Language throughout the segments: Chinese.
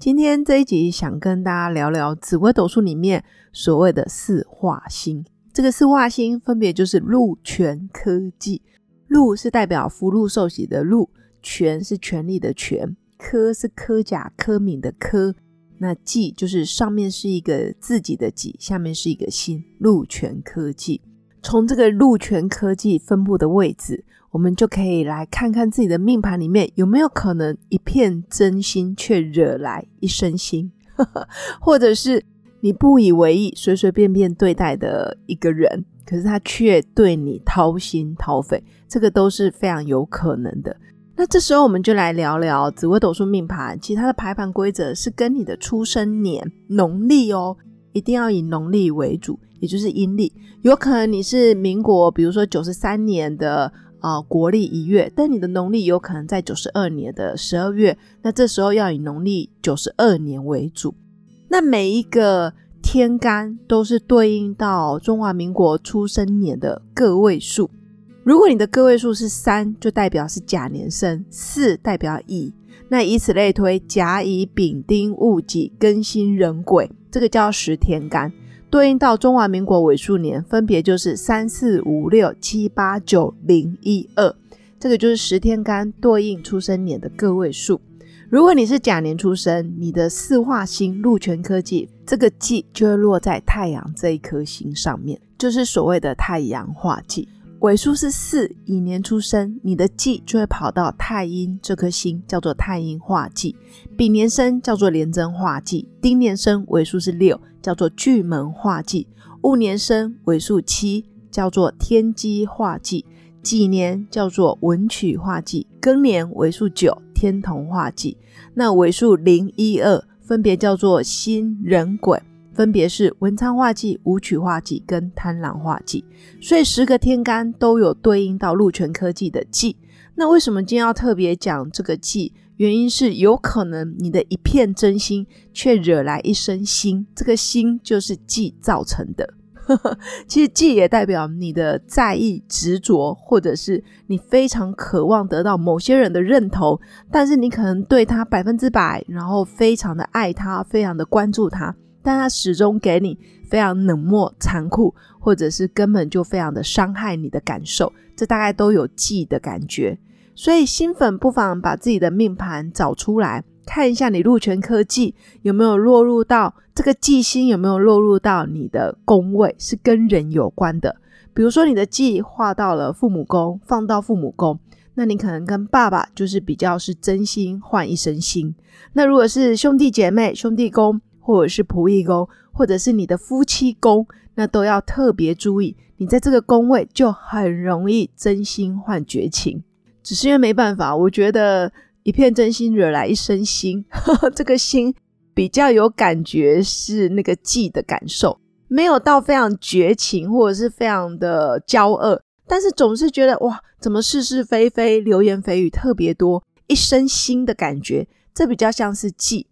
今天这一集想跟大家聊聊紫微斗数里面所谓的四化星。这个四化星分别就是禄、权、科技。禄是代表福禄寿喜的禄，权是权力的权，科是科甲科敏的科。那技就是上面是一个自己的己，下面是一个心。禄、权、科技。从这个禄、权、科技分布的位置。我们就可以来看看自己的命盘里面有没有可能一片真心却惹来一身腥，或者是你不以为意、随随便便对待的一个人，可是他却对你掏心掏肺，这个都是非常有可能的。那这时候我们就来聊聊紫微斗数命盘，其他的排盘规则是跟你的出生年农历哦，一定要以农历为主，也就是阴历。有可能你是民国，比如说九十三年的。啊，国历一月，但你的农历有可能在九十二年的十二月，那这时候要以农历九十二年为主。那每一个天干都是对应到中华民国出生年的个位数。如果你的个位数是三，就代表是甲年生；四代表乙，那以此类推，甲乙丙丁戊己庚辛壬癸，这个叫十天干。对应到中华民国尾数年，分别就是三四五六七八九零一二，这个就是十天干对应出生年的个位数。如果你是甲年出生，你的四化星禄权科技这个忌就会落在太阳这一颗星上面，就是所谓的太阳化忌。尾数是四，乙年出生，你的忌就会跑到太阴这颗星，叫做太阴化忌；丙年生叫做廉贞化忌；丁年生尾数是六，叫做巨门化忌；戊年生尾数七，叫做天机化忌；己年叫做文曲化忌；庚年尾数九，天同化忌；那尾数零一二，分别叫做辛壬癸。分别是文昌化忌、武曲化忌跟贪狼化忌，所以十个天干都有对应到禄权科技的忌。那为什么今天要特别讲这个忌？原因是有可能你的一片真心却惹来一身心，这个心就是忌造成的。其实忌也代表你的在意、执着，或者是你非常渴望得到某些人的认同，但是你可能对他百分之百，然后非常的爱他，非常的关注他。但他始终给你非常冷漠、残酷，或者是根本就非常的伤害你的感受，这大概都有忌的感觉。所以新粉不妨把自己的命盘找出来，看一下你禄权科技有没有落入到这个忌星，有没有落入到你的宫位，是跟人有关的。比如说你的忌画到了父母宫，放到父母宫，那你可能跟爸爸就是比较是真心换一身心。那如果是兄弟姐妹、兄弟宫。或者是仆役宫，或者是你的夫妻宫，那都要特别注意。你在这个宫位就很容易真心换绝情，只是因为没办法。我觉得一片真心惹来一身腥，这个心比较有感觉，是那个忌的感受，没有到非常绝情或者是非常的骄恶，但是总是觉得哇，怎么是是非非、流言蜚语特别多，一身腥的感觉，这比较像是忌。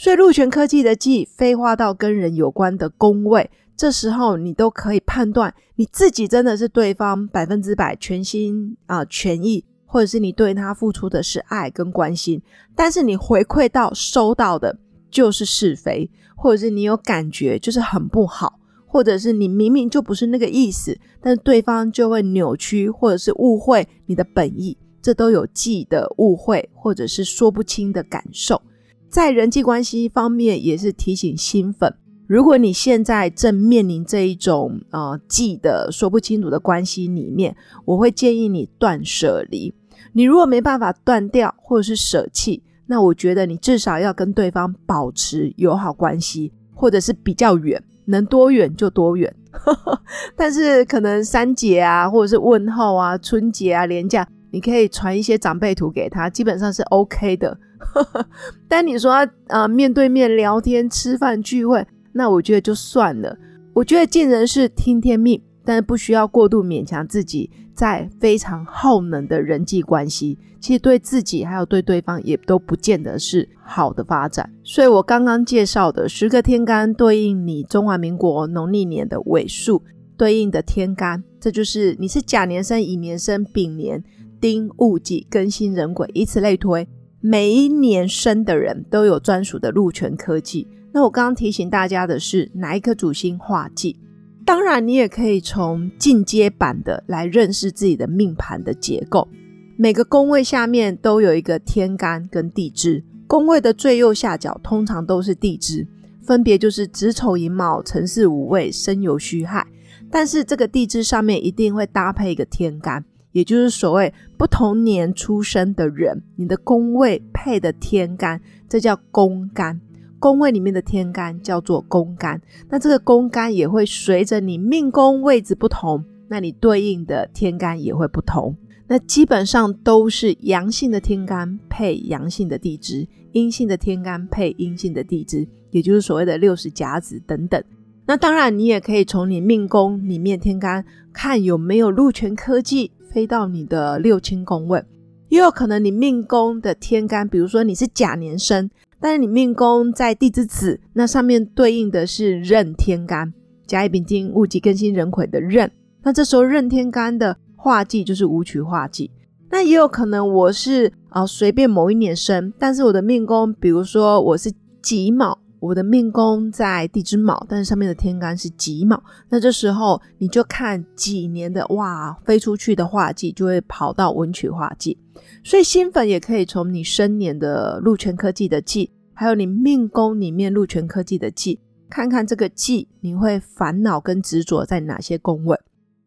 所以禄权科技的技飞化到跟人有关的宫位，这时候你都可以判断你自己真的是对方百分之百全心啊全意，或者是你对他付出的是爱跟关心，但是你回馈到收到的就是是非，或者是你有感觉就是很不好，或者是你明明就不是那个意思，但是对方就会扭曲或者是误会你的本意，这都有忌的误会或者是说不清的感受。在人际关系方面，也是提醒新粉：如果你现在正面临这一种呃记的说不清楚的关系里面，我会建议你断舍离。你如果没办法断掉或者是舍弃，那我觉得你至少要跟对方保持友好关系，或者是比较远，能多远就多远。但是可能三节啊，或者是问候啊、春节啊、年假，你可以传一些长辈图给他，基本上是 OK 的。但你说啊，面对面聊天、吃饭、聚会，那我觉得就算了。我我觉得尽人事听天命，但是不需要过度勉强自己，在非常耗能的人际关系，其实对自己还有对对方也都不见得是好的发展。所以我刚刚介绍的十个天干对应你中华民国农历年的尾数对应的天干，这就是你是甲年生、乙年生、丙年、丁戊己庚辛壬癸，以此类推，每一年生的人都有专属的禄权科技。那我刚刚提醒大家的是哪一颗主星化忌？当然，你也可以从进阶版的来认识自己的命盘的结构。每个宫位下面都有一个天干跟地支，宫位的最右下角通常都是地支，分别就是子丑寅卯辰巳午未申酉戌亥。但是这个地支上面一定会搭配一个天干，也就是所谓不同年出生的人，你的宫位配的天干，这叫宫干。宫位里面的天干叫做宫干，那这个宫干也会随着你命宫位置不同，那你对应的天干也会不同。那基本上都是阳性的天干配阳性的地支，阴性的天干配阴性的地支，也就是所谓的六十甲子等等。那当然，你也可以从你命宫里面天干看有没有禄权科技飞到你的六亲宫位，也有可能你命宫的天干，比如说你是甲年生。但是你命宫在地支子，那上面对应的是壬天干，甲乙丙丁戊己庚辛壬癸的壬。那这时候壬天干的化忌就是武曲化忌。那也有可能我是啊随便某一年生，但是我的命宫，比如说我是己卯，我的命宫在地支卯，但是上面的天干是己卯。那这时候你就看几年的哇飞出去的化忌，就会跑到文曲化忌。所以新粉也可以从你生年的禄权科技的忌，还有你命宫里面禄权科技的忌，看看这个忌你会烦恼跟执着在哪些宫位。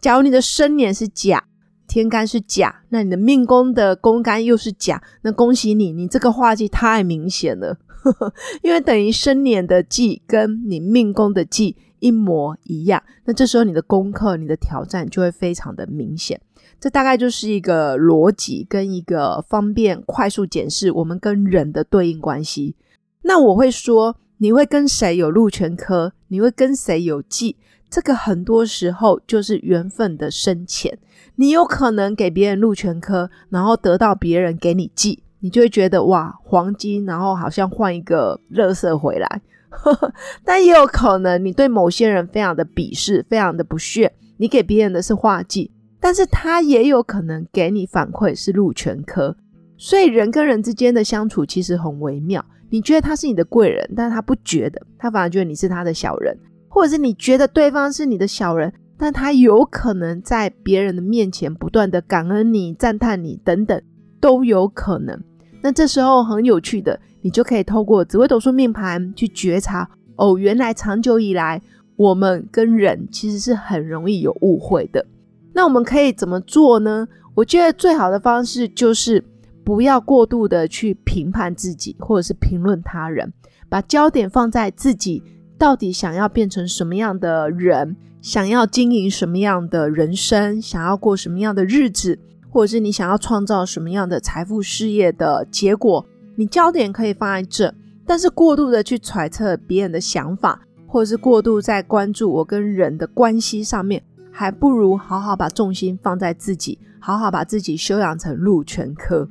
假如你的生年是甲，天干是甲，那你的命宫的宫干又是甲，那恭喜你，你这个化忌太明显了，因为等于生年的忌跟你命宫的忌一模一样，那这时候你的功课、你的挑战就会非常的明显。这大概就是一个逻辑跟一个方便快速检视我们跟人的对应关系。那我会说，你会跟谁有禄全科，你会跟谁有忌，这个很多时候就是缘分的深浅。你有可能给别人禄全科，然后得到别人给你忌，你就会觉得哇，黄金，然后好像换一个乐色回来。但也有可能你对某些人非常的鄙视，非常的不屑，你给别人的是画技。但是他也有可能给你反馈是禄全科，所以人跟人之间的相处其实很微妙。你觉得他是你的贵人，但他不觉得，他反而觉得你是他的小人，或者是你觉得对方是你的小人，但他有可能在别人的面前不断的感恩你、赞叹你等等，都有可能。那这时候很有趣的，你就可以透过紫微斗数命盘去觉察，哦，原来长久以来我们跟人其实是很容易有误会的。那我们可以怎么做呢？我觉得最好的方式就是不要过度的去评判自己，或者是评论他人，把焦点放在自己到底想要变成什么样的人，想要经营什么样的人生，想要过什么样的日子，或者是你想要创造什么样的财富事业的结果，你焦点可以放在这。但是过度的去揣测别人的想法，或者是过度在关注我跟人的关系上面。还不如好好把重心放在自己，好好把自己修养成禄全科。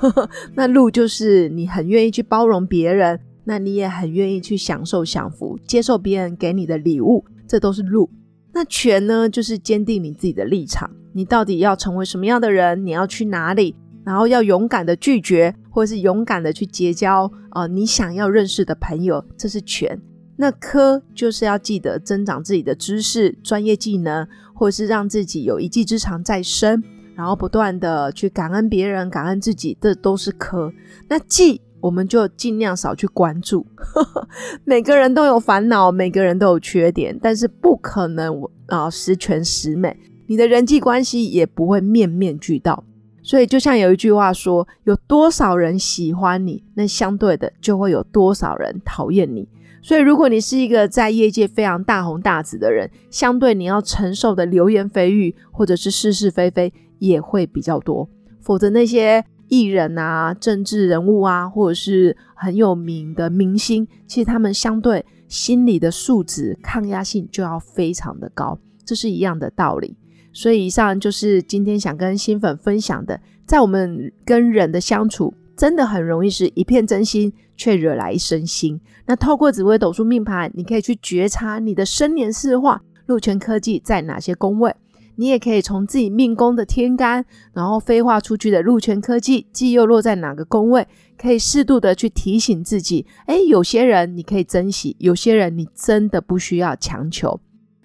那禄就是你很愿意去包容别人，那你也很愿意去享受享福，接受别人给你的礼物，这都是禄。那权呢，就是坚定你自己的立场，你到底要成为什么样的人，你要去哪里，然后要勇敢的拒绝，或者是勇敢的去结交啊你想要认识的朋友，这是权。那科就是要记得增长自己的知识、专业技能，或是让自己有一技之长在身，然后不断的去感恩别人、感恩自己，这都是科。那技我们就尽量少去关注。每个人都有烦恼，每个人都有缺点，但是不可能啊十全十美。你的人际关系也不会面面俱到。所以就像有一句话说：有多少人喜欢你，那相对的就会有多少人讨厌你。所以，如果你是一个在业界非常大红大紫的人，相对你要承受的流言蜚语或者是是是非非也会比较多。否则，那些艺人啊、政治人物啊，或者是很有名的明星，其实他们相对心理的素质、抗压性就要非常的高，这是一样的道理。所以以上就是今天想跟新粉分享的，在我们跟人的相处，真的很容易是一片真心，却惹来一身腥。那透过紫微斗数命盘，你可以去觉察你的生年四化、禄权科技在哪些宫位。你也可以从自己命宫的天干，然后飞化出去的禄权科技，既又落在哪个宫位，可以适度的去提醒自己。哎，有些人你可以珍惜，有些人你真的不需要强求。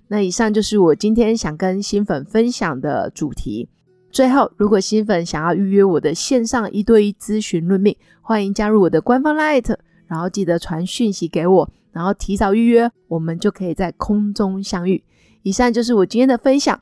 那以上就是我今天想跟新粉分享的主题。最后，如果新粉想要预约我的线上一对一咨询论命，欢迎加入我的官方 Light，然后记得传讯息给我，然后提早预约，我们就可以在空中相遇。以上就是我今天的分享。